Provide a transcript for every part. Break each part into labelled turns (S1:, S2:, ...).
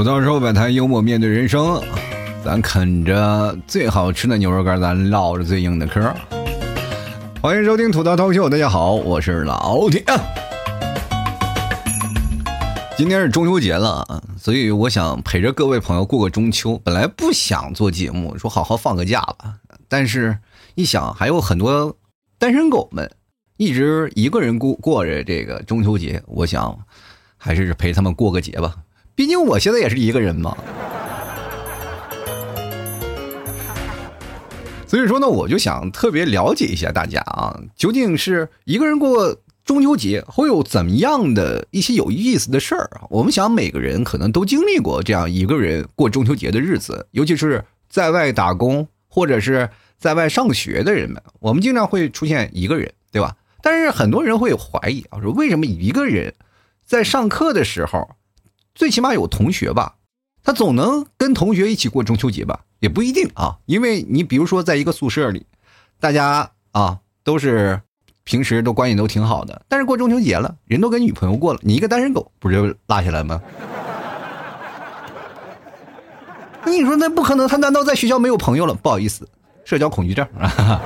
S1: 吐槽说摆摊幽默面对人生，咱啃着最好吃的牛肉干，咱唠着最硬的嗑。欢迎收听吐槽脱口秀，大家好，我是老铁。今天是中秋节了，所以我想陪着各位朋友过个中秋。本来不想做节目，说好好放个假吧，但是一想还有很多单身狗们一直一个人过过着这个中秋节，我想还是陪他们过个节吧。毕竟我现在也是一个人嘛，所以说呢，我就想特别了解一下大家啊，究竟是一个人过中秋节会有怎么样的一些有意思的事儿？我们想每个人可能都经历过这样一个人过中秋节的日子，尤其是在外打工或者是在外上学的人们，我们经常会出现一个人，对吧？但是很多人会怀疑啊，说为什么一个人在上课的时候？最起码有同学吧，他总能跟同学一起过中秋节吧？也不一定啊，因为你比如说在一个宿舍里，大家啊都是平时都关系都挺好的，但是过中秋节了，人都跟女朋友过了，你一个单身狗不就落下来吗？那 你说那不可能，他难道在学校没有朋友了？不好意思，社交恐惧症啊。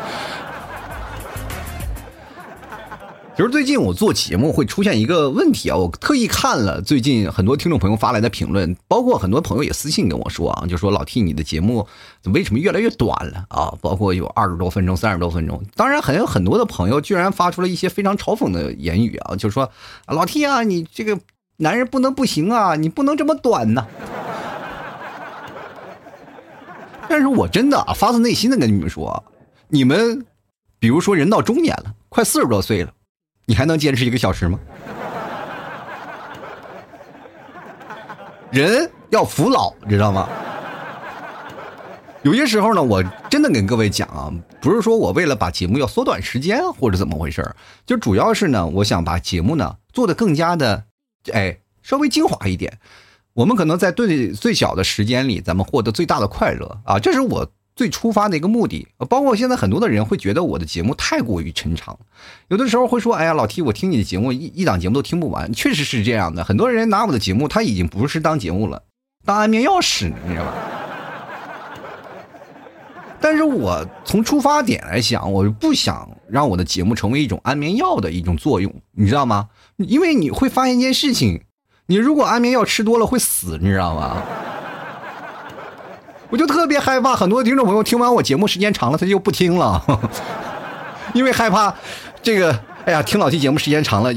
S1: 其实最近我做节目会出现一个问题啊，我特意看了最近很多听众朋友发来的评论，包括很多朋友也私信跟我说啊，就说老 T 你的节目为什么越来越短了啊？包括有二十多分钟、三十多分钟。当然还有很多的朋友居然发出了一些非常嘲讽的言语啊，就说老 T 啊，你这个男人不能不行啊，你不能这么短呐。但是我真的啊，发自内心的跟你们说，你们比如说人到中年了，快四十多岁了。你还能坚持一个小时吗？人要服老，知道吗？有些时候呢，我真的跟各位讲啊，不是说我为了把节目要缩短时间或者怎么回事就主要是呢，我想把节目呢做的更加的，哎，稍微精华一点。我们可能在最最小的时间里，咱们获得最大的快乐啊，这是我。最出发的一个目的，包括现在很多的人会觉得我的节目太过于抻长，有的时候会说：“哎呀，老 T，我听你的节目一一档节目都听不完。”确实是这样的，很多人拿我的节目，他已经不是当节目了，当安眠药使，你知道吧？但是我从出发点来想，我不想让我的节目成为一种安眠药的一种作用，你知道吗？因为你会发现一件事情，你如果安眠药吃多了会死，你知道吗？我就特别害怕，很多听众朋友听完我节目时间长了，他就不听了，因为害怕这个。哎呀，听老 T 节目时间长了，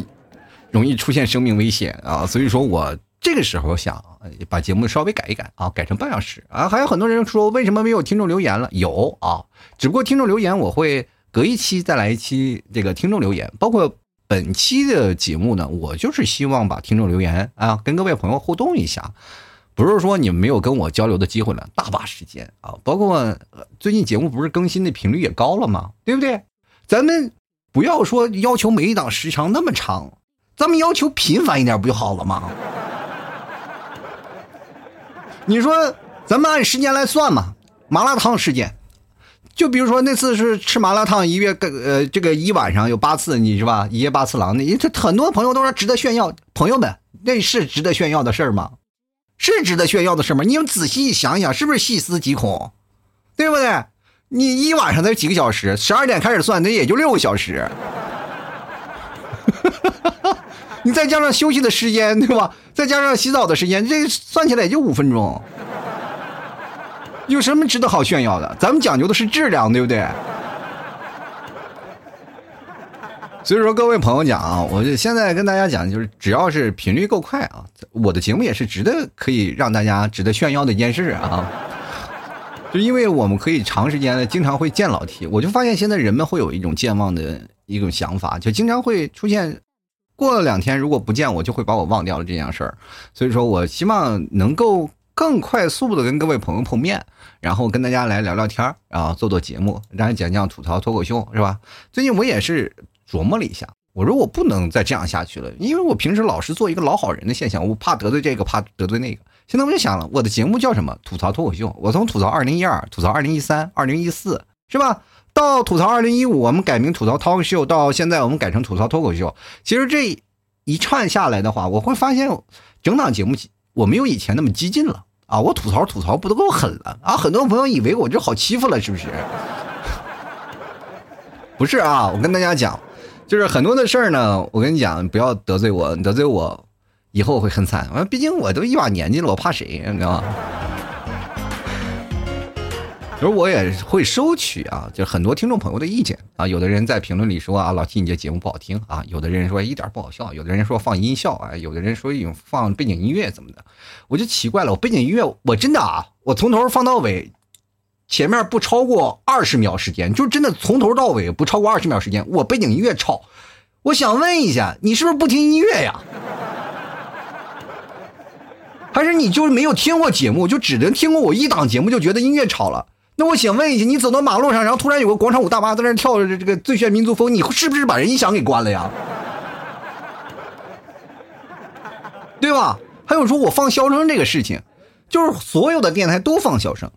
S1: 容易出现生命危险啊！所以说我这个时候想把节目稍微改一改啊，改成半小时啊。还有很多人说，为什么没有听众留言了？有啊，只不过听众留言我会隔一期再来一期这个听众留言，包括本期的节目呢，我就是希望把听众留言啊跟各位朋友互动一下。不是说你们没有跟我交流的机会了，大把时间啊！包括最近节目不是更新的频率也高了吗？对不对？咱们不要说要求每一档时长那么长，咱们要求频繁一点不就好了吗？你说咱们按时间来算嘛？麻辣烫事件，就比如说那次是吃麻辣烫，一月呃这个一晚上有八次，你是吧？一夜八次郎，那这很多朋友都说值得炫耀。朋友们，那是值得炫耀的事儿吗？是值得炫耀的事吗？你们仔细想想，是不是细思极恐，对不对？你一晚上才几个小时，十二点开始算，那也就六个小时。你再加上休息的时间，对吧？再加上洗澡的时间，这算起来也就五分钟。有什么值得好炫耀的？咱们讲究的是质量，对不对？所以说，各位朋友讲啊，我就现在跟大家讲，就是只要是频率够快啊，我的节目也是值得可以让大家值得炫耀的一件事啊。就因为我们可以长时间的经常会见老 T，我就发现现在人们会有一种健忘的一种想法，就经常会出现过了两天如果不见我，就会把我忘掉了这件事儿。所以说我希望能够更快速的跟各位朋友碰面，然后跟大家来聊聊天然后做做节目，让人讲讲吐槽脱口秀，是吧？最近我也是。琢磨了一下，我说我不能再这样下去了，因为我平时老是做一个老好人的现象，我怕得罪这个，怕得罪那个。现在我就想了，我的节目叫什么？吐槽脱口秀。我从吐槽二零一二，吐槽二零一三，二零一四，是吧？到吐槽二零一五，我们改名吐槽 talk show，到现在我们改成吐槽脱口秀。其实这一串下来的话，我会发现整档节目我没有以前那么激进了啊，我吐槽吐槽不都够狠了啊？很多朋友以为我这好欺负了，是不是？不是啊，我跟大家讲，就是很多的事儿呢，我跟你讲，不要得罪我，得罪我以后会很惨。完，毕竟我都一把年纪了，我怕谁？你知道吗？其实我也会收取啊，就很多听众朋友的意见啊。有的人在评论里说啊，老七你这节目不好听啊；有的人说一点不好笑；有的人说放音效啊；有的人说用放背景音乐怎么的。我就奇怪了，我背景音乐我真的啊，我从头放到尾，前面不超过二十秒时间，就真的从头到尾不超过二十秒时间，我背景音乐吵。我想问一下，你是不是不听音乐呀？还是你就是没有听过节目，就只能听过我一档节目就觉得音乐吵了？那我想问一下，你走到马路上，然后突然有个广场舞大妈在那跳着这个最炫民族风，你是不是把人音响给关了呀？对吧？还有说我放笑声这个事情，就是所有的电台都放笑声，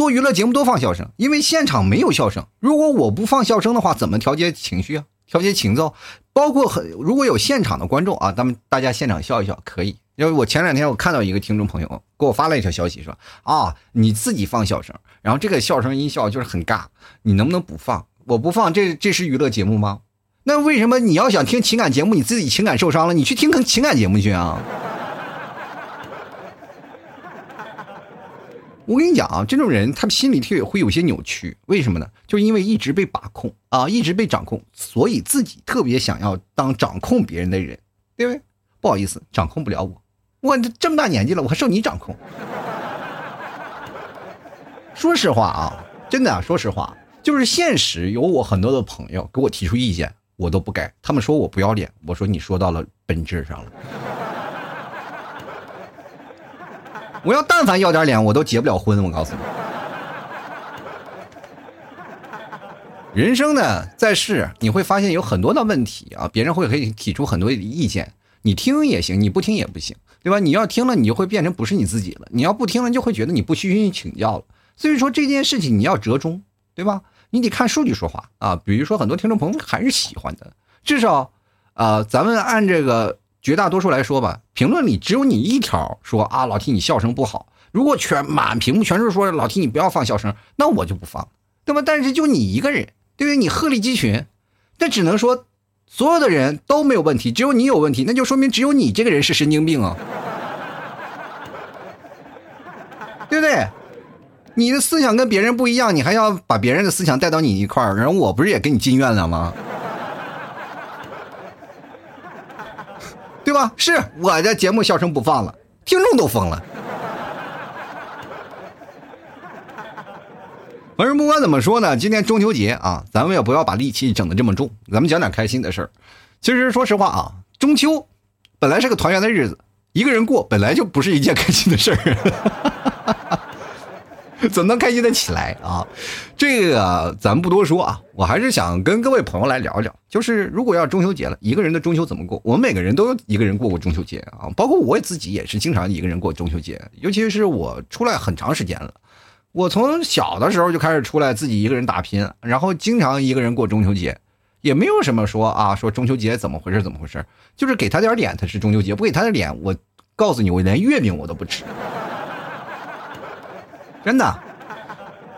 S1: 做娱乐节目都放笑声，因为现场没有笑声。如果我不放笑声的话，怎么调节情绪啊？调节情奏，包括很如果有现场的观众啊，咱们大家现场笑一笑可以。因为我前两天我看到一个听众朋友给我发了一条消息，说啊你自己放笑声，然后这个笑声音效就是很尬，你能不能不放？我不放，这这是娱乐节目吗？那为什么你要想听情感节目，你自己情感受伤了，你去听情感节目去啊？我跟你讲啊，这种人他心里特别会有些扭曲，为什么呢？就因为一直被把控啊，一直被掌控，所以自己特别想要当掌控别人的人，对不对？不好意思，掌控不了我。我这么大年纪了，我还受你掌控？说实话啊，真的，说实话，就是现实有我很多的朋友给我提出意见，我都不改。他们说我不要脸，我说你说到了本质上了。我要但凡要点脸，我都结不了婚。我告诉你，人生呢在世，你会发现有很多的问题啊，别人会可以提出很多意见，你听也行，你不听也不行。对吧？你要听了，你就会变成不是你自己了；你要不听了，就会觉得你不虚心请教了。所以说这件事情你要折中，对吧？你得看数据说话啊。比如说很多听众朋友还是喜欢的，至少，啊，咱们按这个绝大多数来说吧，评论里只有你一条说啊，老 T 你笑声不好。如果全满屏幕全是说老 T 你不要放笑声，那我就不放，对吧？但是就你一个人，对于？你鹤立鸡群，那只能说。所有的人都没有问题，只有你有问题，那就说明只有你这个人是神经病啊，对不对？你的思想跟别人不一样，你还要把别人的思想带到你一块儿，然后我不是也给你进院了吗？对吧？是我的节目笑声不放了，听众都疯了。反正不管怎么说呢，今天中秋节啊，咱们也不要把戾气整的这么重，咱们讲点开心的事儿。其实说实话啊，中秋本来是个团圆的日子，一个人过本来就不是一件开心的事儿，怎么能开心的起来啊？这个咱们不多说啊，我还是想跟各位朋友来聊聊，就是如果要中秋节了，一个人的中秋怎么过？我们每个人都一个人过过中秋节啊，包括我自己也是经常一个人过中秋节，尤其是我出来很长时间了。我从小的时候就开始出来自己一个人打拼，然后经常一个人过中秋节，也没有什么说啊，说中秋节怎么回事怎么回事，就是给他点脸，他是中秋节；不给他的脸，我告诉你，我连月饼我都不吃。真的，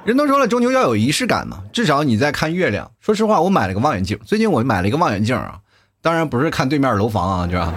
S1: 人都说了，中秋要有仪式感嘛，至少你在看月亮。说实话，我买了个望远镜，最近我买了一个望远镜啊，当然不是看对面楼房啊，是吧？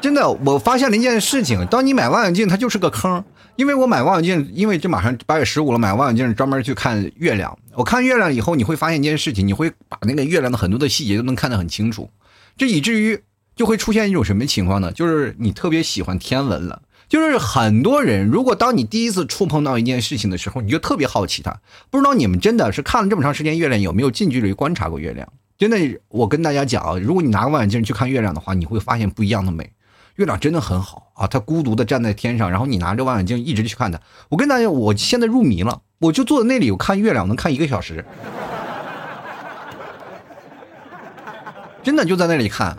S1: 真的，我发现了一件事情，当你买望远镜，它就是个坑。因为我买望远镜，因为这马上八月十五了，买望远镜专门去看月亮。我看月亮以后，你会发现一件事情，你会把那个月亮的很多的细节都能看得很清楚。这以至于就会出现一种什么情况呢？就是你特别喜欢天文了。就是很多人，如果当你第一次触碰到一件事情的时候，你就特别好奇它。不知道你们真的是看了这么长时间月亮，有没有近距离观察过月亮？真的，我跟大家讲啊，如果你拿个望远镜去看月亮的话，你会发现不一样的美。月亮真的很好啊，它孤独的站在天上，然后你拿着望远镜一直去看它。我跟大家，我现在入迷了，我就坐在那里，我看月亮能看一个小时，真的就在那里看。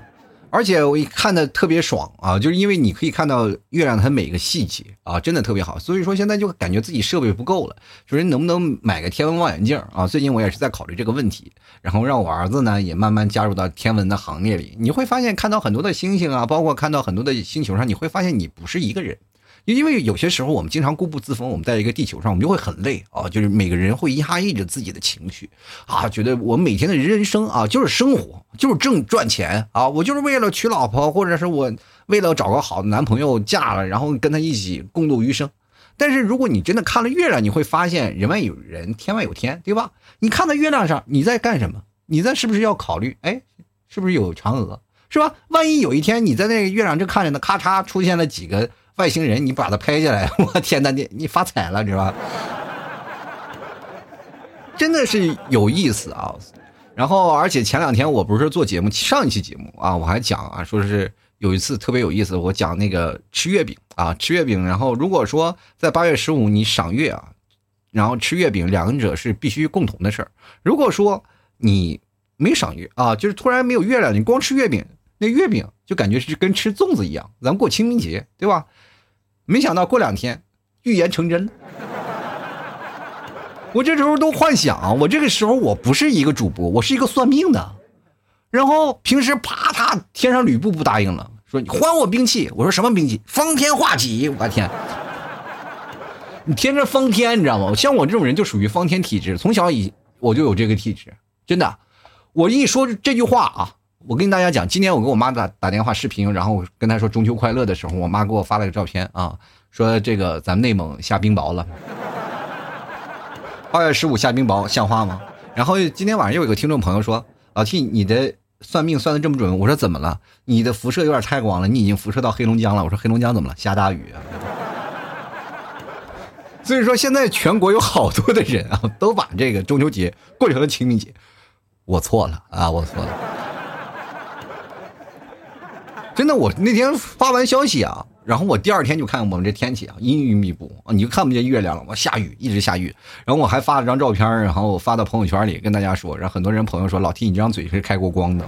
S1: 而且我一看的特别爽啊，就是因为你可以看到月亮它每个细节啊，真的特别好。所以说现在就感觉自己设备不够了，就是能不能买个天文望远镜啊？最近我也是在考虑这个问题，然后让我儿子呢也慢慢加入到天文的行列里。你会发现看到很多的星星啊，包括看到很多的星球上，你会发现你不是一个人。因为有些时候我们经常固步自封，我们在一个地球上，我们就会很累啊。就是每个人会压抑着自己的情绪啊，觉得我每天的人生啊就是生活，就是挣赚钱啊，我就是为了娶老婆，或者是我为了找个好的男朋友嫁了，然后跟他一起共度余生。但是如果你真的看了月亮，你会发现人外有人，天外有天，对吧？你看到月亮上，你在干什么？你在是不是要考虑？哎，是不是有嫦娥？是吧？万一有一天你在那个月亮正看着呢，咔嚓出现了几个。外星人，你把它拍下来，我天哪，你你发财了，知道吧？真的是有意思啊！然后，而且前两天我不是做节目，上一期节目啊，我还讲啊，说是有一次特别有意思，我讲那个吃月饼啊，吃月饼。然后，如果说在八月十五你赏月啊，然后吃月饼，两者是必须共同的事儿。如果说你没赏月啊，就是突然没有月亮，你光吃月饼，那月饼就感觉是跟吃粽子一样。咱过清明节，对吧？没想到过两天，预言成真了。我这时候都幻想，我这个时候我不是一个主播，我是一个算命的。然后平时啪嗒，天上吕布不答应了，说你还我兵器。我说什么兵器？方天画戟。我天，你天天方天，你知道吗？像我这种人就属于方天体质，从小以我就有这个体质，真的。我一说这句话啊。我跟大家讲，今天我给我妈打打电话视频，然后跟她说中秋快乐的时候，我妈给我发了个照片啊，说这个咱们内蒙下冰雹了，二月十五下冰雹像话吗？然后今天晚上又有个听众朋友说，老 T 你的算命算的这么准，我说怎么了？你的辐射有点太广了，你已经辐射到黑龙江了。我说黑龙江怎么了？下大雨啊。所以说现在全国有好多的人啊，都把这个中秋节过成了清明节，我错了啊，我错了。真的，我那天发完消息啊，然后我第二天就看我们这天气啊，阴云密布啊，你就看不见月亮了，我下雨，一直下雨。然后我还发了张照片，然后我发到朋友圈里跟大家说，然后很多人朋友说，老 T 你这张嘴是开过光的。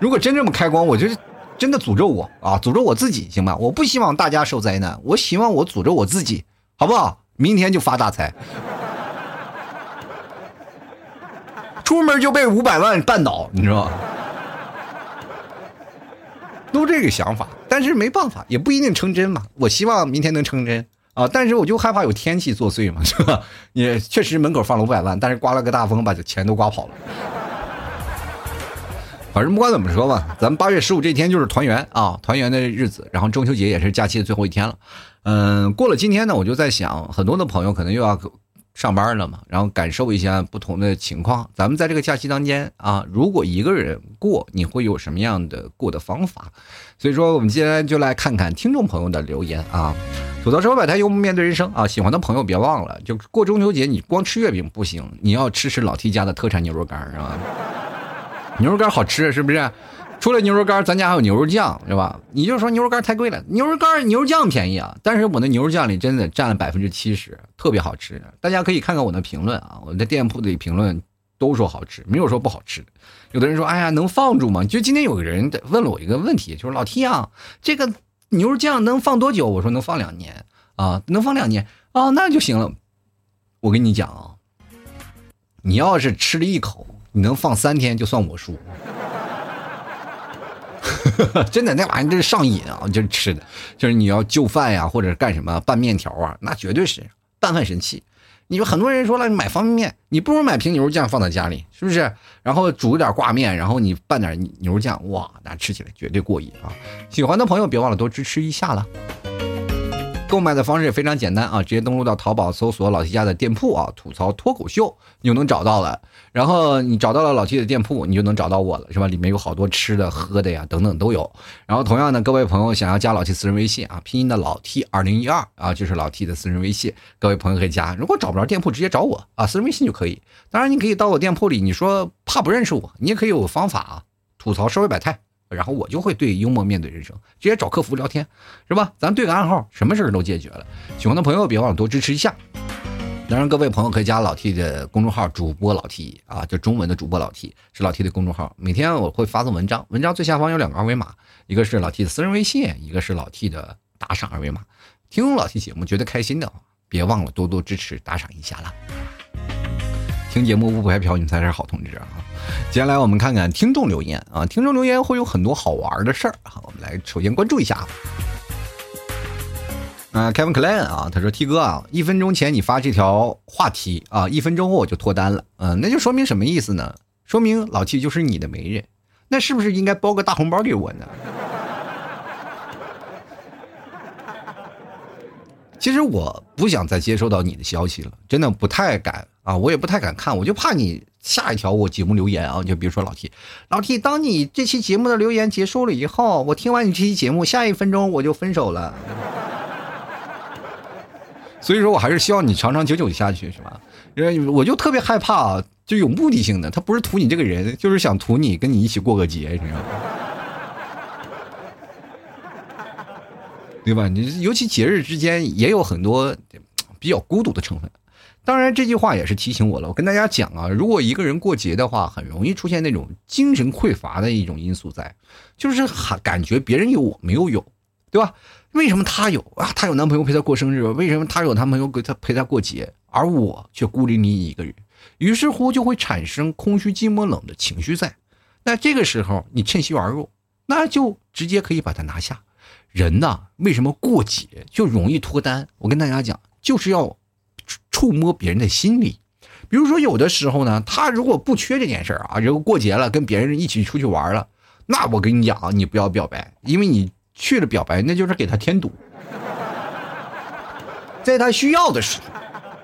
S1: 如果真这么开光，我就真的诅咒我啊，诅咒我自己行吧？我不希望大家受灾难，我希望我诅咒我自己，好不好？明天就发大财，出门就被五百万绊倒，你知道吗？都这个想法，但是没办法，也不一定成真嘛。我希望明天能成真啊，但是我就害怕有天气作祟嘛，是吧？也确实门口放了五百万，但是刮了个大风，把钱都刮跑了。反正不管怎么说吧，咱们八月十五这天就是团圆啊，团圆的日子，然后中秋节也是假期的最后一天了。嗯，过了今天呢，我就在想，很多的朋友可能又要。上班了嘛，然后感受一下不同的情况。咱们在这个假期当间啊，如果一个人过，你会有什么样的过的方法？所以说，我们今天就来看看听众朋友的留言啊。吐槽社会百态，幽默面对人生啊。喜欢的朋友别忘了，就过中秋节，你光吃月饼不行，你要吃吃老 T 家的特产牛肉干是吧？牛肉干好吃是不是？除了牛肉干，咱家还有牛肉酱，是吧？你就说牛肉干太贵了，牛肉干牛肉酱便宜啊。但是我那牛肉酱里真的占了百分之七十，特别好吃。大家可以看看我的评论啊，我的店铺里评论都说好吃，没有说不好吃的。有的人说，哎呀，能放住吗？就今天有个人问了我一个问题，就是老 T 啊，这个牛肉酱能放多久？我说能放两年啊，能放两年啊，那就行了。我跟你讲啊，你要是吃了一口，你能放三天，就算我输。真的，那玩意儿真是上瘾啊！就是吃的，就是你要就饭呀，或者干什么拌面条啊，那绝对是拌饭神器。你说很多人说了，买方便面，你不如买瓶牛肉酱放在家里，是不是？然后煮一点挂面，然后你拌点牛肉酱，哇，那吃起来绝对过瘾啊！喜欢的朋友别忘了多支持一下了。购买的方式也非常简单啊，直接登录到淘宝搜索老 T 家的店铺啊，吐槽脱口秀，你就能找到了。然后你找到了老 T 的店铺，你就能找到我了，是吧？里面有好多吃的、喝的呀，等等都有。然后同样的，各位朋友想要加老 T 私人微信啊，拼音的老 T 二零一二啊，就是老 T 的私人微信，各位朋友可以加。如果找不着店铺，直接找我啊，私人微信就可以。当然，你可以到我店铺里，你说怕不认识我，你也可以有方法啊，吐槽社会百态。然后我就会对幽默面对人生，直接找客服聊天，是吧？咱对个暗号，什么事儿都解决了。喜欢的朋友别忘了多支持一下。当然，各位朋友可以加老 T 的公众号“主播老 T” 啊，就中文的主播老 T 是老 T 的公众号。每天我会发送文章，文章最下方有两个二维码，一个是老 T 的私人微信，一个是老 T 的打赏二维码。听老 T 节目觉得开心的，别忘了多多支持打赏一下啦。听节目不白嫖，你才是好同志啊！接下来我们看看听众留言啊，听众留言会有很多好玩的事儿啊，我们来首先关注一下。啊，Kevin Klein 啊，他说：“T 哥啊，一分钟前你发这条话题啊，一分钟后我就脱单了。嗯，那就说明什么意思呢？说明老 T 就是你的媒人。那是不是应该包个大红包给我呢？其实我不想再接收到你的消息了，真的不太敢啊，我也不太敢看，我就怕你下一条我节目留言啊，就比如说老 T，老 T，当你这期节目的留言结束了以后，我听完你这期节目，下一分钟我就分手了。”所以说我还是希望你长长久久下去，是吧？因为我就特别害怕啊，就有目的性的，他不是图你这个人，就是想图你跟你一起过个节，你知道吗？对吧？你尤其节日之间也有很多比较孤独的成分。当然，这句话也是提醒我了。我跟大家讲啊，如果一个人过节的话，很容易出现那种精神匮乏的一种因素在，就是感感觉别人有我没有有，对吧？为什么她有啊？她有男朋友陪她过生日，为什么她有男朋友给她陪她过节，而我却孤零零一个人？于是乎就会产生空虚、寂寞、冷的情绪在。那这个时候你趁虚而入，那就直接可以把它拿下。人呐，为什么过节就容易脱单？我跟大家讲，就是要触摸别人的心理。比如说，有的时候呢，他如果不缺这件事儿啊，如果过节了跟别人一起出去玩了，那我跟你讲，你不要表白，因为你。去了表白，那就是给他添堵。在他需要的时候，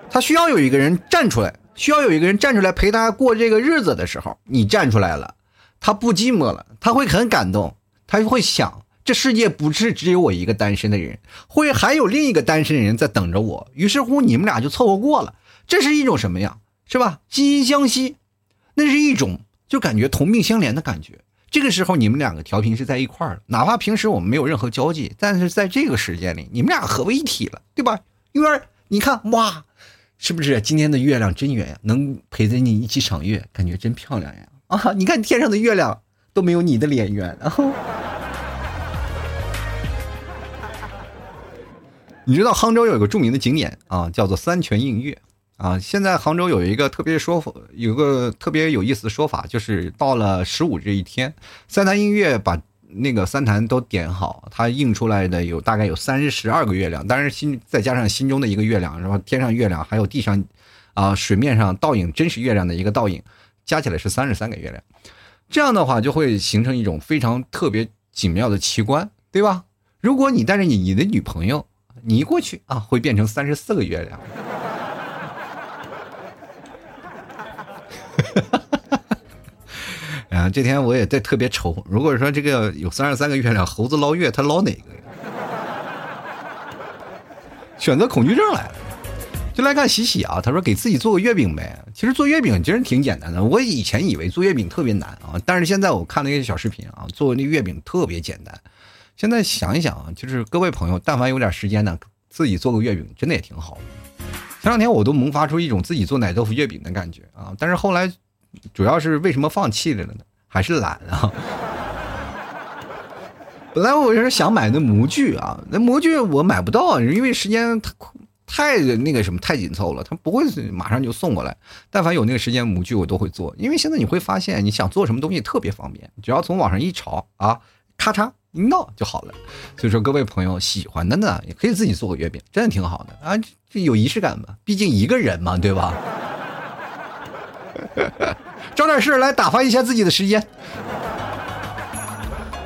S1: 他需要有一个人站出来，需要有一个人站出来陪他过这个日子的时候，你站出来了，他不寂寞了，他会很感动，他会想，这世界不是只有我一个单身的人，会还有另一个单身人在等着我。于是乎，你们俩就凑合过了。这是一种什么样，是吧？惺惺相惜，那是一种就感觉同病相怜的感觉。这个时候你们两个调频是在一块儿哪怕平时我们没有任何交际，但是在这个时间里，你们俩合为一体了，对吧？月儿，你看哇，是不是今天的月亮真圆呀？能陪着你一起赏月，感觉真漂亮呀！啊，你看天上的月亮都没有你的脸圆。然后，你知道杭州有一个著名的景点啊，叫做三泉映月。啊，现在杭州有一个特别说法，有个特别有意思的说法，就是到了十五这一天，三潭映月把那个三潭都点好，它映出来的有大概有三十二个月亮，当然心再加上心中的一个月亮，然后天上月亮还有地上，啊水面上倒影真实月亮的一个倒影，加起来是三十三个月亮，这样的话就会形成一种非常特别紧妙的奇观，对吧？如果你带着你你的女朋友，你一过去啊，会变成三十四个月亮。哈哈哈！啊，这天我也在特别愁。如果说这个有三十三个月亮，猴子捞月，他捞哪个呀？选择恐惧症来了，就来看喜喜啊。他说给自己做个月饼呗。其实做月饼其实挺简单的。我以前以为做月饼特别难啊，但是现在我看了一些小视频啊，做那月饼特别简单。现在想一想啊，就是各位朋友，但凡有点时间呢，自己做个月饼，真的也挺好的。前两天我都萌发出一种自己做奶豆腐月饼的感觉啊，但是后来，主要是为什么放弃了呢？还是懒啊。本来我是想买那模具啊，那模具我买不到，因为时间太太那个什么太紧凑了，他不会马上就送过来。但凡有那个时间，模具我都会做，因为现在你会发现，你想做什么东西特别方便，只要从网上一炒啊，咔嚓。一闹就好了，所以说各位朋友喜欢的呢，也可以自己做个月饼，真的挺好的啊，这有仪式感嘛，毕竟一个人嘛，对吧？找点事来打发一下自己的时间。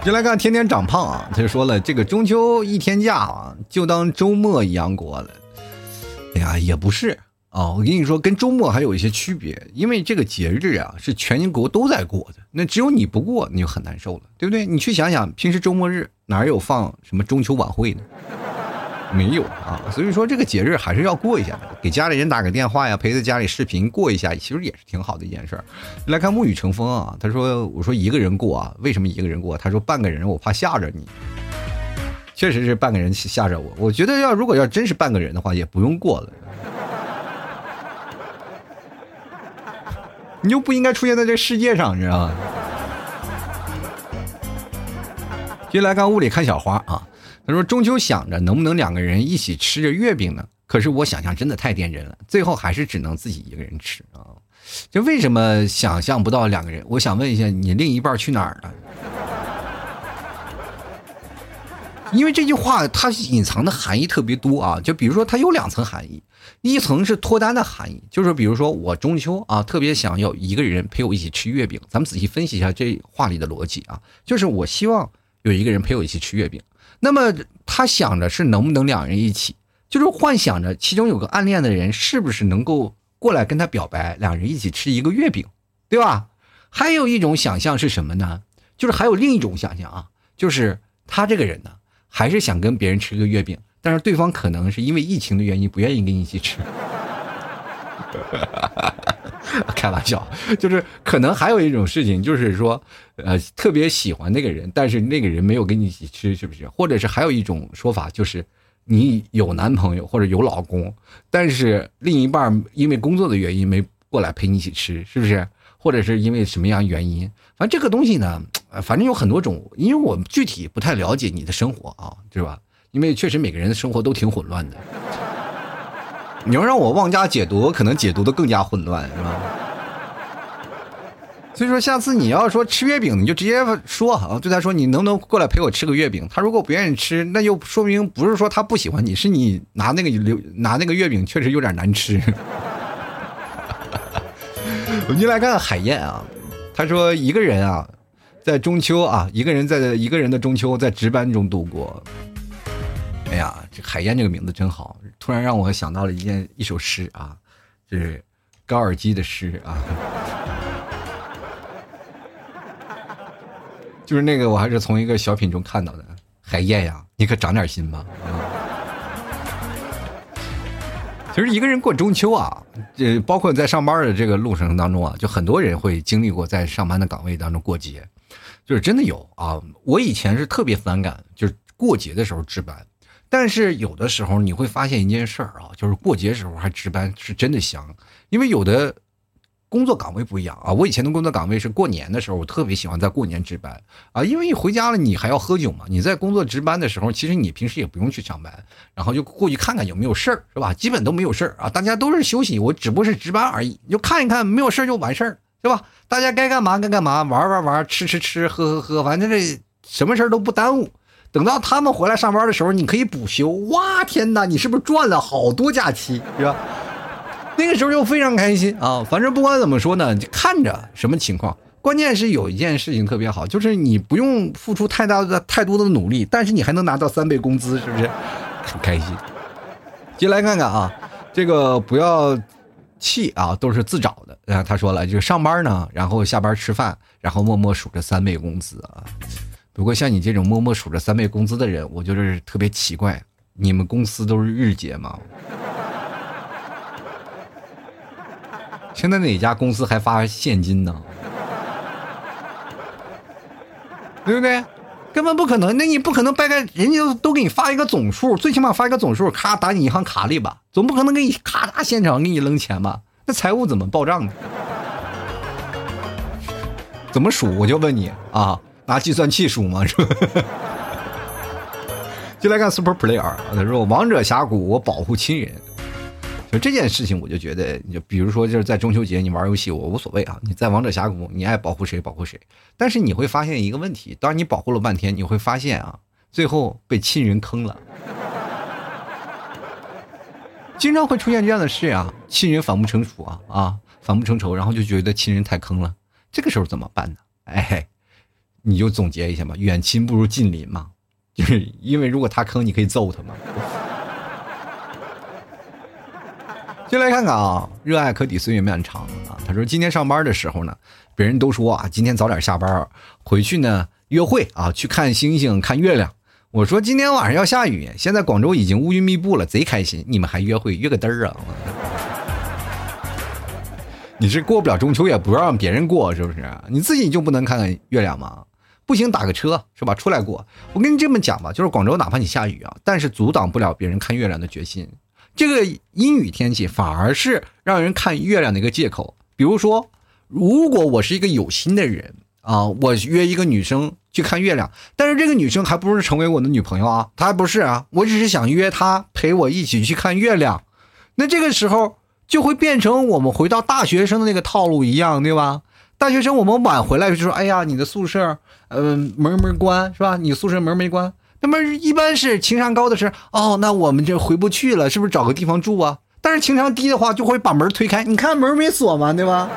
S1: 就来看天天长胖啊，他就说了，这个中秋一天假啊，就当周末一样过了。哎呀，也不是。啊，我跟你说，跟周末还有一些区别，因为这个节日啊是全国都在过的，那只有你不过，你就很难受了，对不对？你去想想，平时周末日哪有放什么中秋晚会呢？没有啊，所以说这个节日还是要过一下的，给家里人打个电话呀，陪在家里视频过一下，其实也是挺好的一件事儿。来看沐雨成风啊，他说：“我说一个人过啊，为什么一个人过？他说半个人我怕吓着你，确实是半个人吓着我。我觉得要如果要真是半个人的话，也不用过了。”你就不应该出现在这世界上，你知道吗？接下来看屋里看小花啊，他说中秋想着能不能两个人一起吃着月饼呢？可是我想象真的太天真了，最后还是只能自己一个人吃啊。就为什么想象不到两个人？我想问一下，你另一半去哪儿了？因为这句话它隐藏的含义特别多啊，就比如说它有两层含义，一层是脱单的含义，就是比如说我中秋啊特别想要一个人陪我一起吃月饼，咱们仔细分析一下这话里的逻辑啊，就是我希望有一个人陪我一起吃月饼，那么他想着是能不能两人一起，就是幻想着其中有个暗恋的人是不是能够过来跟他表白，两人一起吃一个月饼，对吧？还有一种想象是什么呢？就是还有另一种想象啊，就是他这个人呢。还是想跟别人吃个月饼，但是对方可能是因为疫情的原因不愿意跟你一起吃。开玩笑，就是可能还有一种事情，就是说，呃，特别喜欢那个人，但是那个人没有跟你一起吃，是不是？或者是还有一种说法，就是你有男朋友或者有老公，但是另一半因为工作的原因没过来陪你一起吃，是不是？或者是因为什么样原因？反正这个东西呢。反正有很多种，因为我们具体不太了解你的生活啊，对吧？因为确实每个人的生活都挺混乱的。你要让我妄加解读，可能解读的更加混乱，是吧？所以说，下次你要说吃月饼，你就直接说啊，对他说你能不能过来陪我吃个月饼？他如果不愿意吃，那就说明不是说他不喜欢你，是你拿那个留拿那个月饼确实有点难吃。我们就来看看海燕啊，他说一个人啊。在中秋啊，一个人在一个人的中秋在值班中度过。哎呀，这海燕这个名字真好，突然让我想到了一件一首诗啊，就是高尔基的诗啊，就是那个我还是从一个小品中看到的。海燕呀，你可长点心吧。其实一个人过中秋啊，这包括在上班的这个路程当中啊，就很多人会经历过在上班的岗位当中过节。就是真的有啊！我以前是特别反感，就是过节的时候值班。但是有的时候你会发现一件事儿啊，就是过节时候还值班是真的香，因为有的工作岗位不一样啊。我以前的工作岗位是过年的时候，我特别喜欢在过年值班啊，因为你回家了你还要喝酒嘛。你在工作值班的时候，其实你平时也不用去上班，然后就过去看看有没有事儿，是吧？基本都没有事儿啊，大家都是休息，我只不过是值班而已，你就看一看，没有事儿就完事儿。对吧？大家该干嘛该干嘛，玩玩玩，吃吃吃，喝喝喝，反正这什么事儿都不耽误。等到他们回来上班的时候，你可以补休。哇，天哪，你是不是赚了好多假期，是吧？那个时候就非常开心啊。反正不管怎么说呢，就看着什么情况。关键是有一件事情特别好，就是你不用付出太大的太多的努力，但是你还能拿到三倍工资，是不是？很开心。进来看看啊，这个不要。气啊，都是自找的。啊，他说了，就上班呢，然后下班吃饭，然后默默数着三倍工资啊。不过像你这种默默数着三倍工资的人，我就是特别奇怪，你们公司都是日结吗？现在哪家公司还发现金呢？对不对？根本不可能，那你不可能掰开，人家都给你发一个总数，最起码发一个总数，咔打你银行卡里吧，总不可能给你咔嚓现场给你扔钱吧？那财务怎么报账呢？怎么数？我就问你啊，拿计算器输吗？是吧？就来看 Super Player，他说王者峡谷，我保护亲人。就这件事情，我就觉得，就比如说，就是在中秋节你玩游戏，我无所谓啊。你在王者峡谷，你爱保护谁保护谁。但是你会发现一个问题，当你保护了半天，你会发现啊，最后被亲人坑了。经常会出现这样的事啊，亲人反目成仇啊啊，反目成仇，然后就觉得亲人太坑了。这个时候怎么办呢？哎，你就总结一下嘛，远亲不如近邻嘛，就是因为如果他坑，你可以揍他嘛。进来看看啊，热爱可抵岁月漫长啊。他说今天上班的时候呢，别人都说啊，今天早点下班，回去呢约会啊，去看星星看月亮。我说今天晚上要下雨，现在广州已经乌云密布了，贼开心。你们还约会约个嘚儿啊？你是过不了中秋也不让别人过是不是？你自己就不能看看月亮吗？不行打个车是吧？出来过。我跟你这么讲吧，就是广州哪怕你下雨啊，但是阻挡不了别人看月亮的决心。这个阴雨天气反而是让人看月亮的一个借口。比如说，如果我是一个有心的人啊，我约一个女生去看月亮，但是这个女生还不是成为我的女朋友啊，她还不是啊，我只是想约她陪我一起去看月亮，那这个时候就会变成我们回到大学生的那个套路一样，对吧？大学生我们晚回来就说，哎呀，你的宿舍，嗯，门没关是吧？你宿舍门没关。那么一般是情商高的是哦，那我们这回不去了，是不是找个地方住啊？但是情商低的话，就会把门推开，你看门没锁吗？对吧？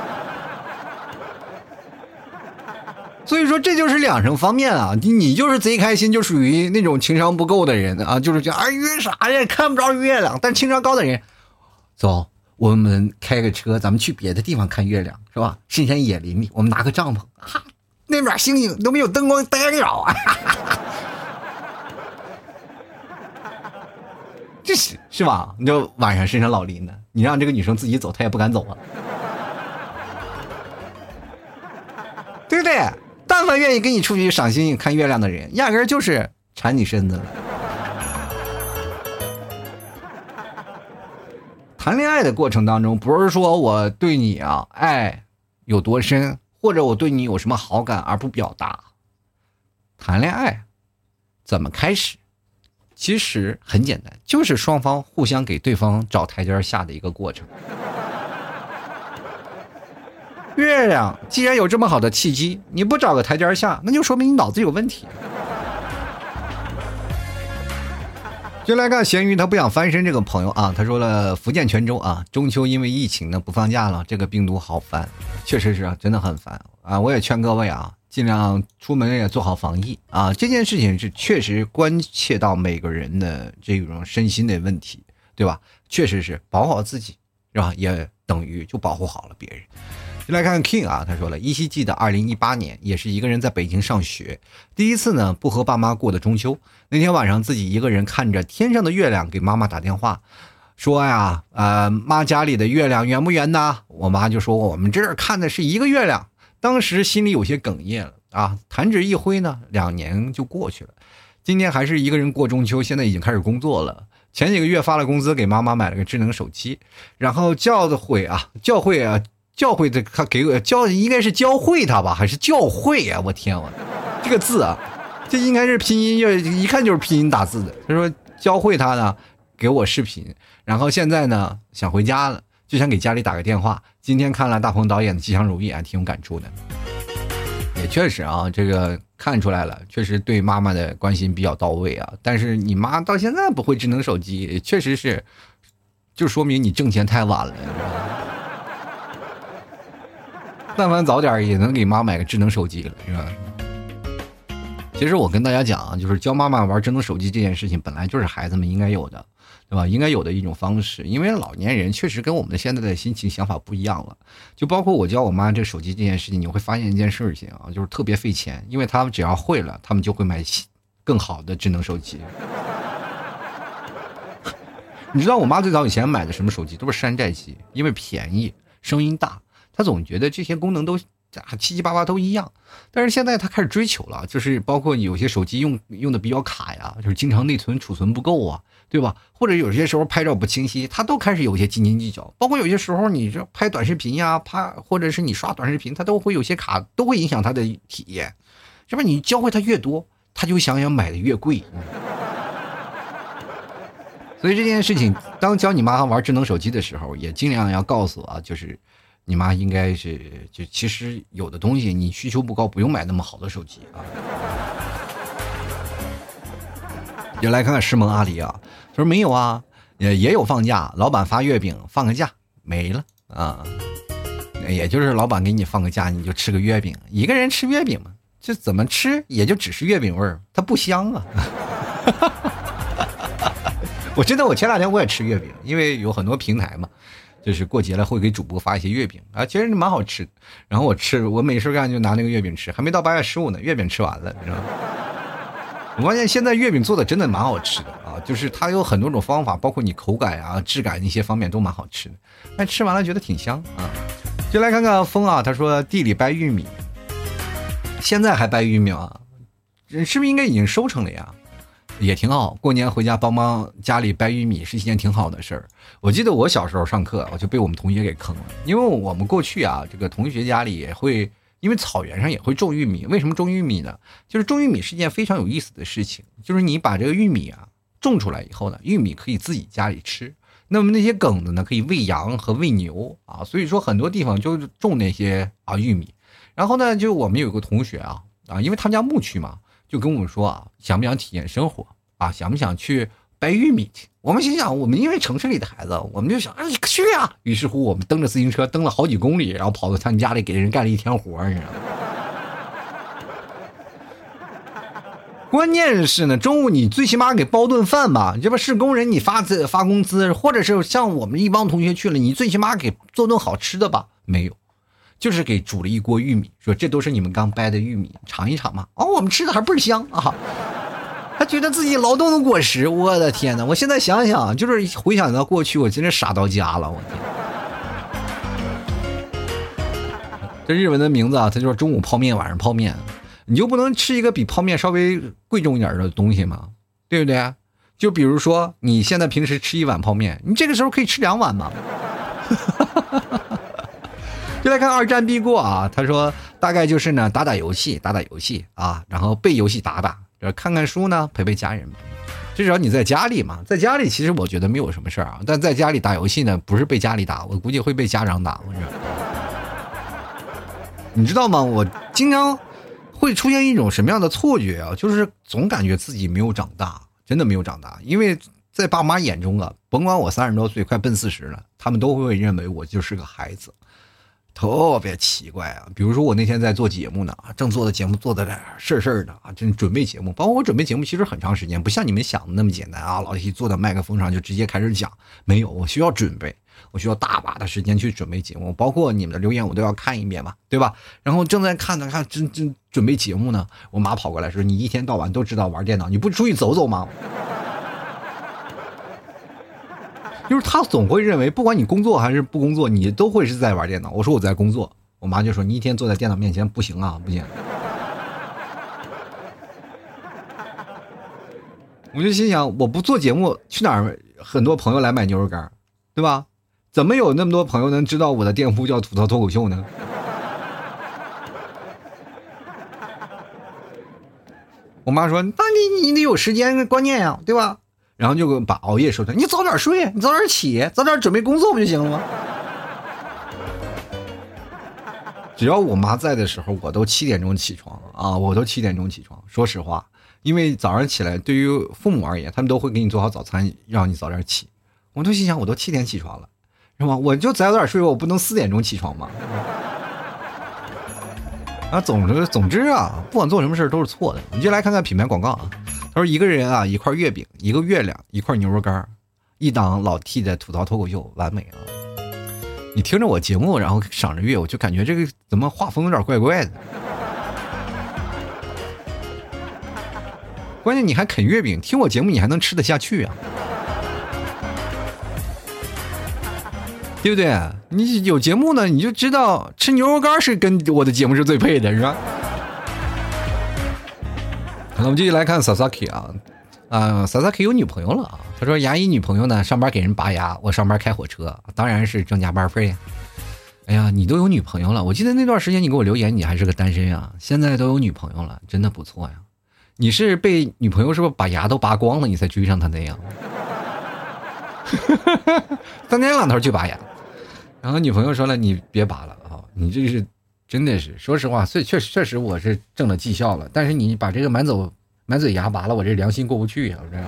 S1: 所以说这就是两层方面啊，你你就是贼开心，就属于那种情商不够的人啊，就是讲啊约啥呀，看不着月亮。但情商高的人，走，我们开个车，咱们去别的地方看月亮，是吧？深山野林里，我们拿个帐篷，哈，那边星星都没有灯光干扰啊。这是是吧？你就晚上深山老林的，你让这个女生自己走，她也不敢走啊，对不对？但凡愿意跟你出去赏星星、看月亮的人，压根就是馋你身子了。谈恋爱的过程当中，不是说我对你啊爱有多深，或者我对你有什么好感而不表达。谈恋爱怎么开始？其实很简单，就是双方互相给对方找台阶下的一个过程。月亮既然有这么好的契机，你不找个台阶下，那就说明你脑子有问题。就来看咸鱼，他不想翻身这个朋友啊，他说了，福建泉州啊，中秋因为疫情呢不放假了，这个病毒好烦，确实是啊，真的很烦啊！我也劝各位啊。尽量出门也做好防疫啊！这件事情是确实关切到每个人的这种身心的问题，对吧？确实是保护好自己，是吧？也等于就保护好了别人。来看 King 啊，他说了，依稀记得二零一八年也是一个人在北京上学，第一次呢不和爸妈过的中秋。那天晚上自己一个人看着天上的月亮，给妈妈打电话，说呀，呃，妈家里的月亮圆不圆呢？我妈就说我们这儿看的是一个月亮。当时心里有些哽咽了啊，弹指一挥呢，两年就过去了。今天还是一个人过中秋，现在已经开始工作了。前几个月发了工资，给妈妈买了个智能手机，然后教会啊，教会啊，教会的他给我教，应该是教会他吧，还是教会啊？我天，我这个字啊，这应该是拼音，要一看就是拼音打字的。他说教会他呢，给我视频，然后现在呢想回家了。就想给家里打个电话。今天看了大鹏导演的《吉祥如意》，还挺有感触的。也确实啊，这个看出来了，确实对妈妈的关心比较到位啊。但是你妈到现在不会智能手机，确实是，就说明你挣钱太晚了。但凡早点也能给妈买个智能手机了，是吧？其实我跟大家讲啊，就是教妈妈玩智能手机这件事情，本来就是孩子们应该有的。对吧？应该有的一种方式，因为老年人确实跟我们的现在的心情想法不一样了。就包括我教我妈这手机这件事情，你会发现一件事情啊，就是特别费钱，因为他们只要会了，他们就会买更好的智能手机。你知道我妈最早以前买的什么手机？都是山寨机，因为便宜，声音大，他总觉得这些功能都。七七八八都一样，但是现在他开始追求了，就是包括有些手机用用的比较卡呀，就是经常内存储存不够啊，对吧？或者有些时候拍照不清晰，他都开始有些斤斤计较。包括有些时候你这拍短视频呀，拍或者是你刷短视频，他都会有些卡，都会影响他的体验。是吧？你教会他越多，他就想想买的越贵。所以这件事情，当教你妈玩智能手机的时候，也尽量要告诉啊，就是。你妈应该是就其实有的东西你需求不高，不用买那么好的手机啊。也来看看师蒙阿里啊，他说没有啊，也也有放假，老板发月饼放个假没了啊，也就是老板给你放个假，你就吃个月饼，一个人吃月饼嘛，这怎么吃也就只是月饼味儿，它不香啊。我真的，我前两天我也吃月饼，因为有很多平台嘛。就是过节了会给主播发一些月饼啊，其实蛮好吃的。然后我吃，我没事干就拿那个月饼吃，还没到八月十五呢，月饼吃完了，你知道吗？我发现现在月饼做的真的蛮好吃的啊，就是它有很多种方法，包括你口感啊、质感一些方面都蛮好吃的。但吃完了觉得挺香啊。就来看看风啊，他说地里掰玉米，现在还掰玉米啊？是不是应该已经收成了呀？也挺好。过年回家帮帮家里掰玉米是一件挺好的事儿。我记得我小时候上课，我就被我们同学给坑了，因为我们过去啊，这个同学家里也会，因为草原上也会种玉米。为什么种玉米呢？就是种玉米是一件非常有意思的事情，就是你把这个玉米啊种出来以后呢，玉米可以自己家里吃，那么那些梗子呢可以喂羊和喂牛啊，所以说很多地方就种那些啊玉米。然后呢，就我们有个同学啊啊，因为他们家牧区嘛。就跟我们说啊，想不想体验生活啊？想不想去掰玉米去？我们心想，我们因为城市里的孩子，我们就想，哎，去啊！于是乎，我们蹬着自行车蹬了好几公里，然后跑到他们家里给人干了一天活你知道吗？关键是呢，中午你最起码给包顿饭吧？这不是工人，你发资发工资，或者是像我们一帮同学去了，你最起码给做顿好吃的吧？没有。就是给煮了一锅玉米，说这都是你们刚掰的玉米，尝一尝嘛。哦，我们吃的还倍儿香啊！他觉得自己劳动的果实，我的天哪！我现在想想，就是回想到过去，我真是傻到家了，我天！这日文的名字啊，他就是中午泡面，晚上泡面，你就不能吃一个比泡面稍微贵重一点的东西吗？对不对？就比如说你现在平时吃一碗泡面，你这个时候可以吃两碗嘛。就来看二战必过啊！他说大概就是呢，打打游戏，打打游戏啊，然后背游戏打打，看看书呢，陪陪家人。至少你在家里嘛，在家里其实我觉得没有什么事儿啊，但在家里打游戏呢，不是被家里打，我估计会被家长打。你知道吗？我经常会出现一种什么样的错觉啊？就是总感觉自己没有长大，真的没有长大，因为在爸妈眼中啊，甭管我三十多岁，快奔四十了，他们都会认为我就是个孩子。特别奇怪啊！比如说我那天在做节目呢，正做的节目做的事儿事儿的啊，正准备节目。包括我准备节目其实很长时间，不像你们想的那么简单啊。老七坐在麦克风上就直接开始讲，没有，我需要准备，我需要大把的时间去准备节目。包括你们的留言我都要看一遍嘛，对吧？然后正在看呢，看正正准备节目呢，我妈跑过来说：“你一天到晚都知道玩电脑，你不出去走走吗？”就是他总会认为，不管你工作还是不工作，你都会是在玩电脑。我说我在工作，我妈就说你一天坐在电脑面前不行啊，不行。我就心想，我不做节目去哪儿？很多朋友来买牛肉干，对吧？怎么有那么多朋友能知道我的店铺叫吐槽脱口秀呢？我妈说，那你你得有时间观念呀，对吧？然后就把熬夜说成，你早点睡，你早点起，早点准备工作不就行了吗？只要我妈在的时候，我都七点钟起床啊，我都七点钟起床。说实话，因为早上起来对于父母而言，他们都会给你做好早餐，让你早点起。我都心想，我都七点起床了，是吧？我就早点睡，我不能四点钟起床吗？啊，总之总之啊，不管做什么事都是错的。你就来看看品牌广告啊。他说：“一个人啊，一块月饼，一个月亮，一块牛肉干，一档老 T 的吐槽脱口秀，完美啊！你听着我节目，然后赏着月，我就感觉这个怎么画风有点怪怪的。关键你还啃月饼，听我节目你还能吃得下去啊？对不对？你有节目呢，你就知道吃牛肉干是跟我的节目是最配的，是吧？”那 我们继续来看 Sasaki 啊，啊，Sasaki 有女朋友了啊。他说牙医女朋友呢，上班给人拔牙，我上班开火车，当然是挣加班费。哎呀，你都有女朋友了，我记得那段时间你给我留言，你还是个单身啊，现在都有女朋友了，真的不错呀。你是被女朋友是不是把牙都拔光了，你才追上她那样。哈哈哈？三天两头去拔牙，然后女朋友说了，你别拔了啊，你这是。真的是，说实话，确确确实我是挣了绩效了。但是你把这个满走满嘴牙拔了，我这良心过不去呀！我这样，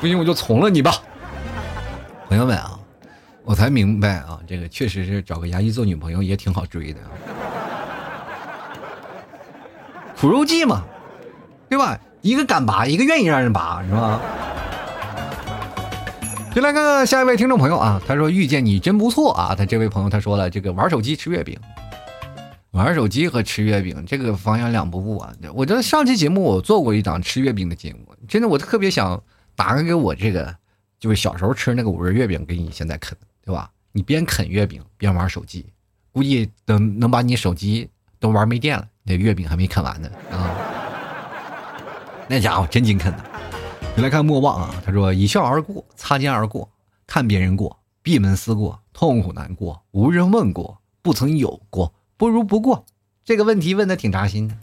S1: 不行我就从了你吧。朋友们啊，我才明白啊，这个确实是找个牙医做女朋友也挺好追的。苦肉计嘛，对吧？一个敢拔，一个愿意让人拔，是吧？就来看看下一位听众朋友啊，他说遇见你真不错啊。他这位朋友他说了，这个玩手机吃月饼，玩手机和吃月饼这个方向两不误啊。我这上期节目我做过一档吃月饼的节目，真的我特别想打个给我这个，就是小时候吃那个五仁月饼给你现在啃，对吧？你边啃月饼边玩手机，估计等能把你手机都玩没电了，那月饼还没啃完呢啊。那家伙真勤恳的。你来看莫忘啊，他说一笑而过，擦肩而过，看别人过，闭门思过，痛苦难过，无人问过，不曾有过，不如不过。这个问题问的挺扎心的。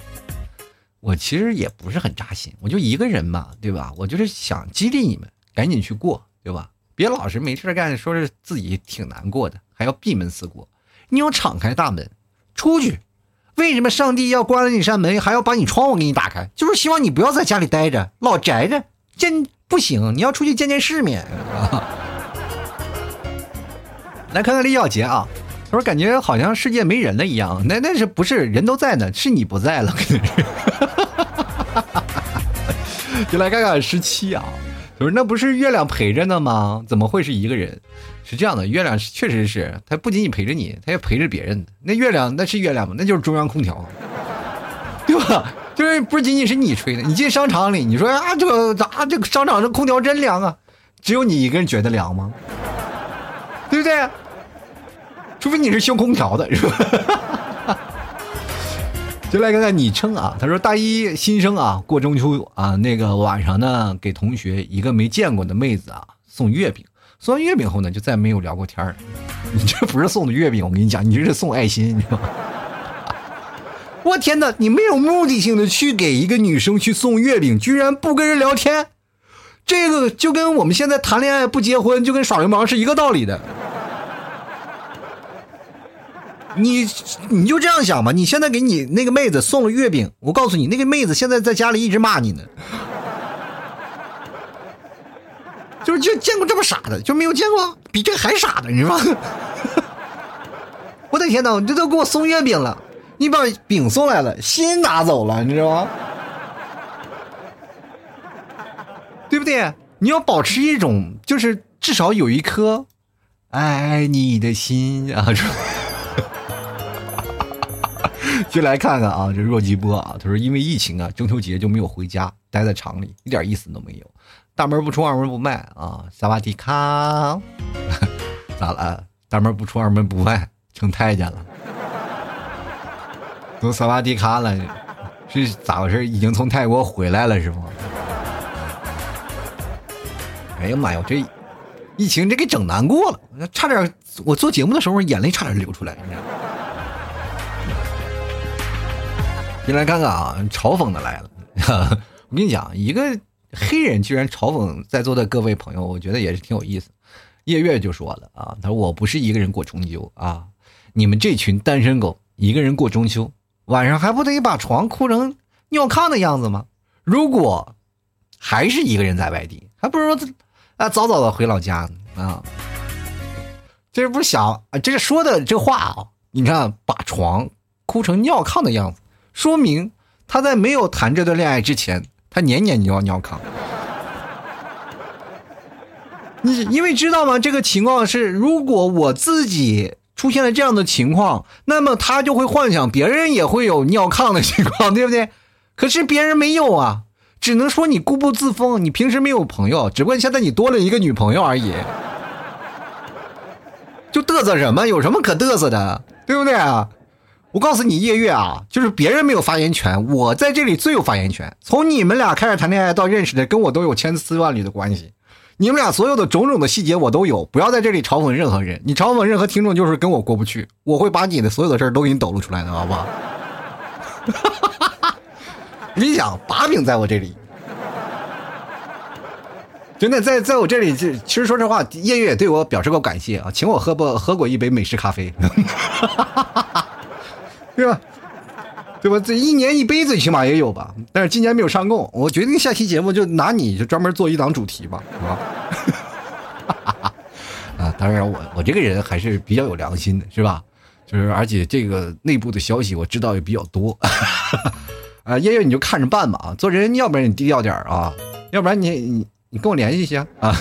S1: 我其实也不是很扎心，我就一个人嘛，对吧？我就是想激励你们赶紧去过，对吧？别老是没事干，说是自己挺难过的，还要闭门思过。你要敞开大门出去。为什么上帝要关了你扇门，还要把你窗户给你打开？就是希望你不要在家里待着，老宅着，见不行，你要出去见见世面啊。来看看李小杰啊，他说感觉好像世界没人了一样，那那是不是人都在呢？是你不在了。就来看看十七啊，他说那不是月亮陪着呢吗？怎么会是一个人？是这样的，月亮确实是，它不仅仅陪着你，它也陪着别人。那月亮那是月亮吗？那就是中央空调，对吧？就是不仅仅是你吹的。你进商场里，你说啊，这个咋这个商场这空调真凉啊？只有你一个人觉得凉吗？对不对？除非你是修空调的，是吧？就来看看昵称啊，他说大一新生啊，过中秋啊，那个晚上呢，给同学一个没见过的妹子啊送月饼。送完月饼后呢，就再没有聊过天儿。你这不是送的月饼，我跟你讲，你这是送爱心，你知道吗？我天哪，你没有目的性的去给一个女生去送月饼，居然不跟人聊天，这个就跟我们现在谈恋爱不结婚，就跟耍流氓是一个道理的。你你就这样想吧，你现在给你那个妹子送了月饼，我告诉你，那个妹子现在在家里一直骂你呢，就是就见过这么傻的，就没有见过比这还傻的，你知道吗？我的天哪，这都给我送月饼了，你把饼送来了，心拿走了，你知道吗？对不对？你要保持一种，就是至少有一颗爱你的心啊！就来看看啊，这若吉波啊，他说因为疫情啊，中秋节就没有回家，待在厂里，一点意思都没有。大门不出二门不迈啊，萨瓦迪卡，咋了？大门不出二门不迈，成太监了，都萨瓦迪卡了，是咋回事？已经从泰国回来了是吗？哎呀妈呀，这疫情这给整难过了，差点我做节目的时候眼泪差点流出来，你？来看看啊，嘲讽的来了。我跟你讲，一个黑人居然嘲讽在座的各位朋友，我觉得也是挺有意思。夜月就说了啊，他说我不是一个人过中秋啊，你们这群单身狗一个人过中秋，晚上还不得把床哭成尿炕的样子吗？如果还是一个人在外地，还不如啊早早的回老家呢啊。这不是想啊，这是说的这话啊，你看把床哭成尿炕的样子。说明他在没有谈这段恋爱之前，他年年尿尿炕。你因为知道吗？这个情况是，如果我自己出现了这样的情况，那么他就会幻想别人也会有尿炕的情况，对不对？可是别人没有啊，只能说你固步自封。你平时没有朋友，只不过现在你多了一个女朋友而已。就嘚瑟什么？有什么可嘚瑟的？对不对啊？我告诉你，夜月啊，就是别人没有发言权，我在这里最有发言权。从你们俩开始谈恋爱到认识的，跟我都有千丝万缕的关系。你们俩所有的种种的细节我都有，不要在这里嘲讽任何人。你嘲讽任何听众，就是跟我过不去。我会把你的所有的事儿都给你抖露出来的，好不好？你想把柄在我这里，真的在在我这里，这其实说实话，夜月也对我表示过感谢啊，请我喝不喝过一杯美式咖啡。对吧？对吧？这一年一杯最起码也有吧。但是今年没有上供，我决定下期节目就拿你就专门做一档主题吧，是吧？啊，当然我我这个人还是比较有良心的，是吧？就是而且这个内部的消息我知道也比较多。啊，叶叶你就看着办吧啊，做人要不然你低调点啊，要不然你你你跟我联系一下啊。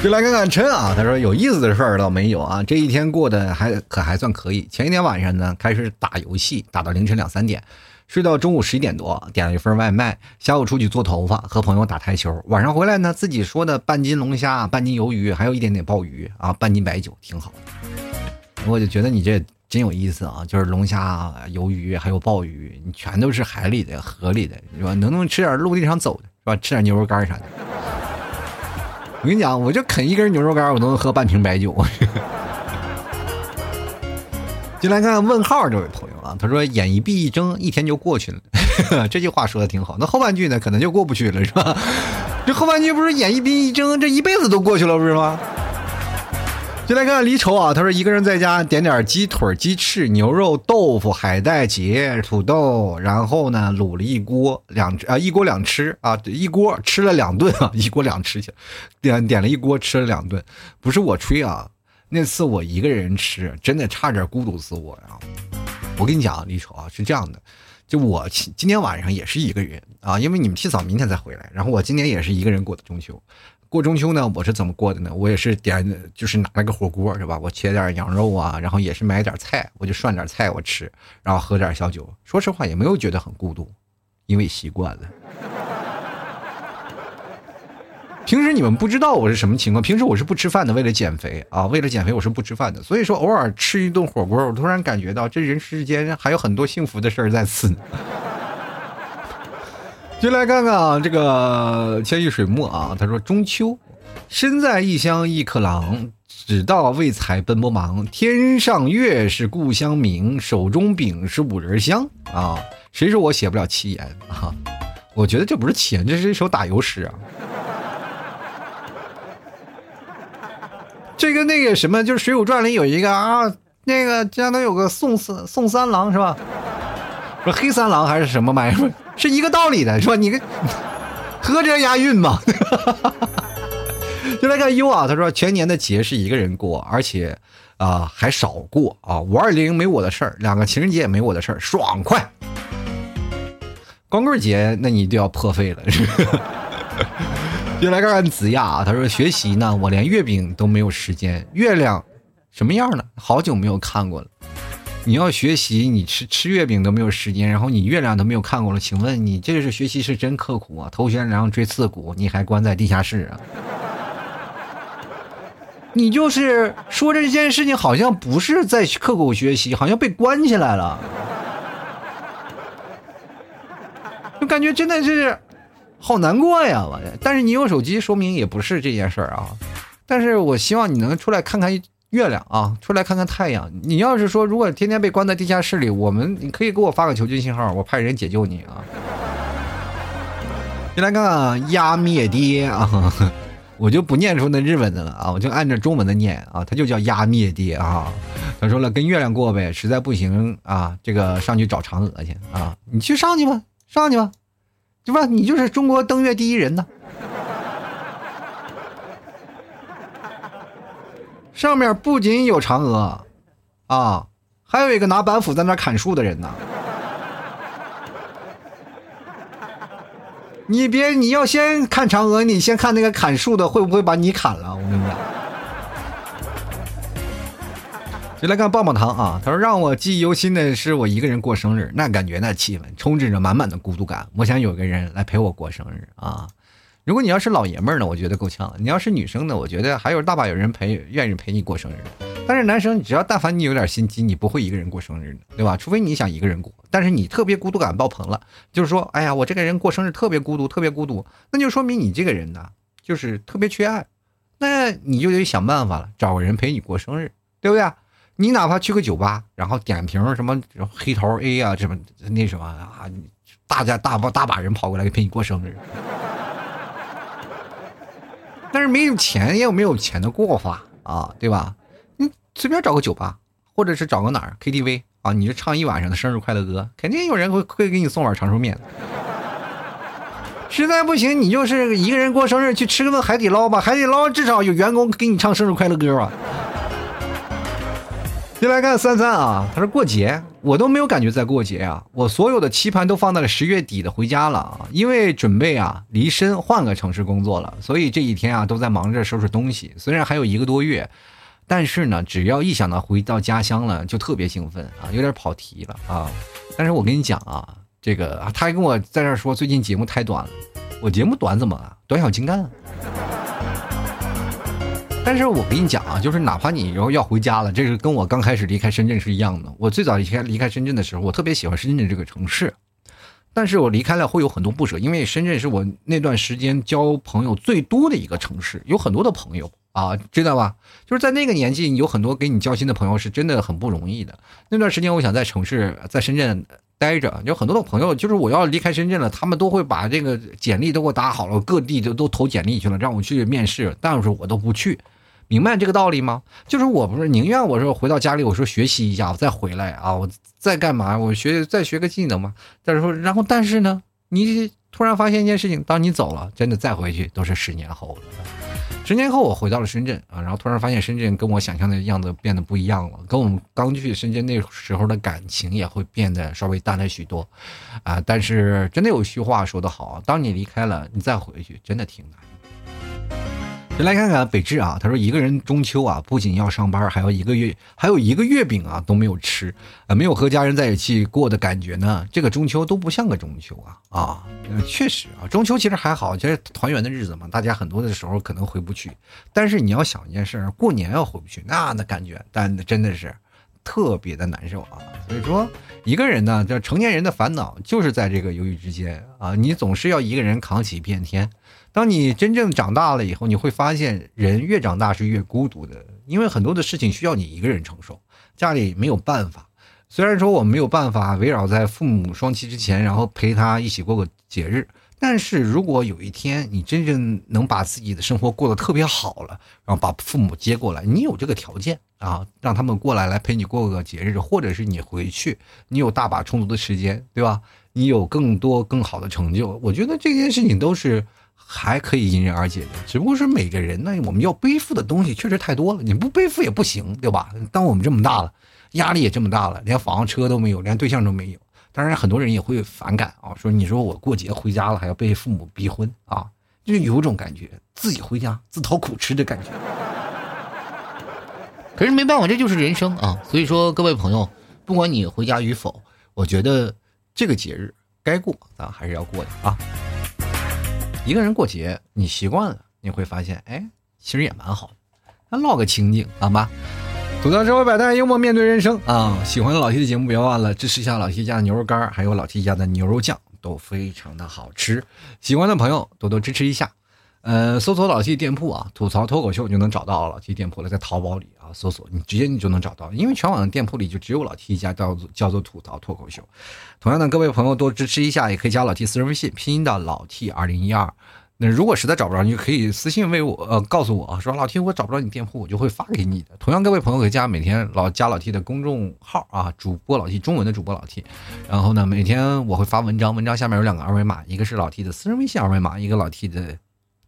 S1: 就来看看陈啊，他说有意思的事儿倒没有啊，这一天过得还可还算可以。前一天晚上呢，开始打游戏，打到凌晨两三点，睡到中午十一点多，点了一份外卖。下午出去做头发，和朋友打台球。晚上回来呢，自己说的半斤龙虾、半斤鱿鱼，还有一点点鲍鱼啊，半斤白酒，挺好。我就觉得你这真有意思啊！就是龙虾、鱿鱼还有鲍鱼，你全都是海里的、河里的，是吧？能不能吃点陆地上走的，是吧？吃点牛肉干啥的。我跟你讲，我就啃一根牛肉干，我都能喝半瓶白酒。进来看看问号这位朋友啊，他说眼一闭一睁，一天就过去了。这句话说的挺好。那后半句呢，可能就过不去了，是吧？这后半句不是眼一闭一睁，这一辈子都过去了，不是吗？进来看看离愁啊，他说一个人在家点点鸡腿、鸡翅、牛肉、豆腐、海带结、土豆，然后呢卤了一锅两啊一锅两吃啊，一锅吃了两顿啊，一锅两吃去，点点了一锅吃了两顿，不是我吹啊。那次我一个人吃，真的差点孤独死我呀！我跟你讲，李丑啊，是这样的，就我今天晚上也是一个人啊，因为你们提早明天才回来，然后我今天也是一个人过的中秋。过中秋呢，我是怎么过的呢？我也是点，就是拿了个火锅，是吧？我切点羊肉啊，然后也是买点菜，我就涮点菜我吃，然后喝点小酒。说实话，也没有觉得很孤独，因为习惯了。平时你们不知道我是什么情况，平时我是不吃饭的，为了减肥啊，为了减肥我是不吃饭的。所以说偶尔吃一顿火锅，我突然感觉到这人世间还有很多幸福的事儿在此。就来看看啊，这个千玉水墨啊，他说中秋，身在异乡异客郎，只道为财奔波忙。天上月是故乡明，手中饼是五仁香啊。谁说我写不了七言啊？我觉得这不是七言，这是一首打油诗啊。这个那个什么，就是《水浒传》里有一个啊，那个江南有个宋三宋三郎是吧？说黑三郎还是什么玩意儿？是一个道理的，是吧？你个合着押韵嘛？就来看优啊，他说全年的节是一个人过，而且啊还少过啊。五二零没我的事儿，两个情人节也没我的事儿，爽快。光棍节那你就要破费了。就来看看子亚，他说学习呢，我连月饼都没有时间。月亮什么样呢？好久没有看过了。你要学习，你吃吃月饼都没有时间，然后你月亮都没有看过了。请问你这是学习是真刻苦啊？头悬梁锥刺股，你还关在地下室啊？你就是说这件事情好像不是在刻苦学习，好像被关起来了，就感觉真的是。好难过呀！我，但是你有手机，说明也不是这件事啊。但是我希望你能出来看看月亮啊，出来看看太阳。你要是说如果天天被关在地下室里，我们你可以给我发个求救信号，我派人解救你啊。先来看看压灭爹啊，我就不念出那日文的了啊，我就按照中文的念啊，他就叫压灭爹啊。他说了，跟月亮过呗，实在不行啊，这个上去找嫦娥去啊，你去上去吧，上去吧。对吧？你就是中国登月第一人呢。上面不仅有嫦娥，啊，还有一个拿板斧在那砍树的人呢。你别，你要先看嫦娥，你先看那个砍树的会不会把你砍了？我跟你讲。就来看棒棒糖啊！他说让我记忆犹新的是我一个人过生日，那感觉那气氛充斥着满满的孤独感。我想有个人来陪我过生日啊！如果你要是老爷们儿呢，我觉得够呛；你要是女生呢，我觉得还有大把有人陪，愿意陪你过生日。但是男生，只要但凡你有点心机，你不会一个人过生日的，对吧？除非你想一个人过，但是你特别孤独感爆棚了，就是说，哎呀，我这个人过生日特别孤独，特别孤独，那就说明你这个人呢，就是特别缺爱。那你就得想办法了，找个人陪你过生日，对不对？你哪怕去个酒吧，然后点瓶什么黑桃 A 啊，什么那什么啊，大家大把大把人跑过来陪你过生日，但是没有钱也有没有钱的过法啊，对吧？你随便找个酒吧，或者是找个哪儿 KTV 啊，你就唱一晚上的生日快乐歌，肯定有人会会给你送碗长寿面。实在不行，你就是一个人过生日，去吃个海底捞吧，海底捞至少有员工给你唱生日快乐歌吧。先来看三三啊，他说过节我都没有感觉在过节啊，我所有的期盼都放在了十月底的回家了啊，因为准备啊离深换个城市工作了，所以这几天啊都在忙着收拾东西。虽然还有一个多月，但是呢，只要一想到回到家乡了，就特别兴奋啊，有点跑题了啊。但是我跟你讲啊，这个他还跟我在这说最近节目太短了，我节目短怎么了？短小精干。但是我跟你讲啊，就是哪怕你以后要回家了，这个跟我刚开始离开深圳是一样的。我最早离开离开深圳的时候，我特别喜欢深圳这个城市，但是我离开了会有很多不舍，因为深圳是我那段时间交朋友最多的一个城市，有很多的朋友啊，知道吧？就是在那个年纪，有很多给你交心的朋友是真的很不容易的。那段时间，我想在城市，在深圳。待着有很多的朋友，就是我要离开深圳了，他们都会把这个简历都给我打好了，各地都都投简历去了，让我去面试，但是我都不去，明白这个道理吗？就是我不是宁愿我说回到家里，我说学习一下，我再回来啊，我再干嘛？我学再学个技能嘛。但是说，然后但是呢，你突然发现一件事情，当你走了，真的再回去都是十年后了。十年后，我回到了深圳啊，然后突然发现深圳跟我想象的样子变得不一样了，跟我们刚去深圳那时候的感情也会变得稍微淡了许多，啊，但是真的有一句话说得好，当你离开了，你再回去真的挺难。先来看看北志啊，他说一个人中秋啊，不仅要上班，还要一个月，还有一个月饼啊都没有吃，啊，没有和家人在一起过的感觉呢。这个中秋都不像个中秋啊啊，确实啊，中秋其实还好，就是团圆的日子嘛，大家很多的时候可能回不去，但是你要想一件事，过年要回不去，那那感觉，但真的是特别的难受啊。所以说，一个人呢，这成年人的烦恼就是在这个犹豫之间啊，你总是要一个人扛起一片天。当你真正长大了以后，你会发现人越长大是越孤独的，因为很多的事情需要你一个人承受，家里没有办法。虽然说我们没有办法围绕在父母双栖之前，然后陪他一起过个节日，但是如果有一天你真正能把自己的生活过得特别好了，然后把父母接过来，你有这个条件啊，让他们过来来陪你过个节日，或者是你回去，你有大把充足的时间，对吧？你有更多更好的成就，我觉得这件事情都是。还可以迎刃而解的，只不过是每个人呢，我们要背负的东西确实太多了，你不背负也不行，对吧？当我们这么大了，压力也这么大了，连房车都没有，连对象都没有，当然很多人也会反感啊，说你说我过节回家了，还要被父母逼婚啊，就有种感觉自己回家自讨苦吃的感觉。可是没办法，这就是人生啊。所以说，各位朋友，不管你回家与否，我觉得这个节日该过，咱还是要过的啊。一个人过节，你习惯了，你会发现，哎，其实也蛮好的，那唠个清静，好吗？吐槽社会百态，幽默面对人生啊！喜欢老 T 的节目，别忘了支持一下老 T 家的牛肉干，还有老 T 家的牛肉酱，都非常的好吃。喜欢的朋友多多支持一下。呃，搜索老 T 店铺啊，吐槽脱口秀就能找到老 T 店铺了，在淘宝里啊，搜索你直接你就能找到，因为全网的店铺里就只有老 T 一家叫做叫做吐槽脱口秀。同样的，各位朋友多支持一下，也可以加老 T 私人微信，拼音的老 T 二零一二。那如果实在找不着，你就可以私信为我呃告诉我啊，说老 T 我找不着你店铺，我就会发给你的。同样，各位朋友可以加每天老加老 T 的公众号啊，主播老 T 中文的主播老 T，然后呢每天我会发文章，文章下面有两个二维码，一个是老 T 的私人微信二维码，一个老 T 的。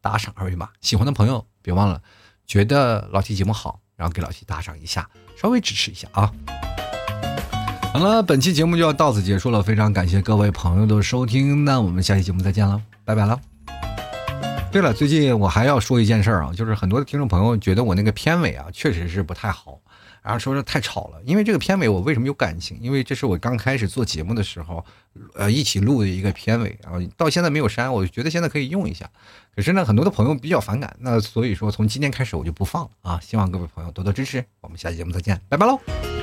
S1: 打赏二维码，喜欢的朋友别忘了，觉得老七节目好，然后给老七打赏一下，稍微支持一下啊。好了，本期节目就要到此结束了，非常感谢各位朋友的收听，那我们下期节目再见了，拜拜了。对了，最近我还要说一件事儿啊，就是很多的听众朋友觉得我那个片尾啊，确实是不太好。然后说是太吵了，因为这个片尾我为什么有感情？因为这是我刚开始做节目的时候，呃，一起录的一个片尾，然后到现在没有删，我觉得现在可以用一下。可是呢，很多的朋友比较反感，那所以说从今天开始我就不放了啊！希望各位朋友多多支持，我们下期节目再见，拜拜喽。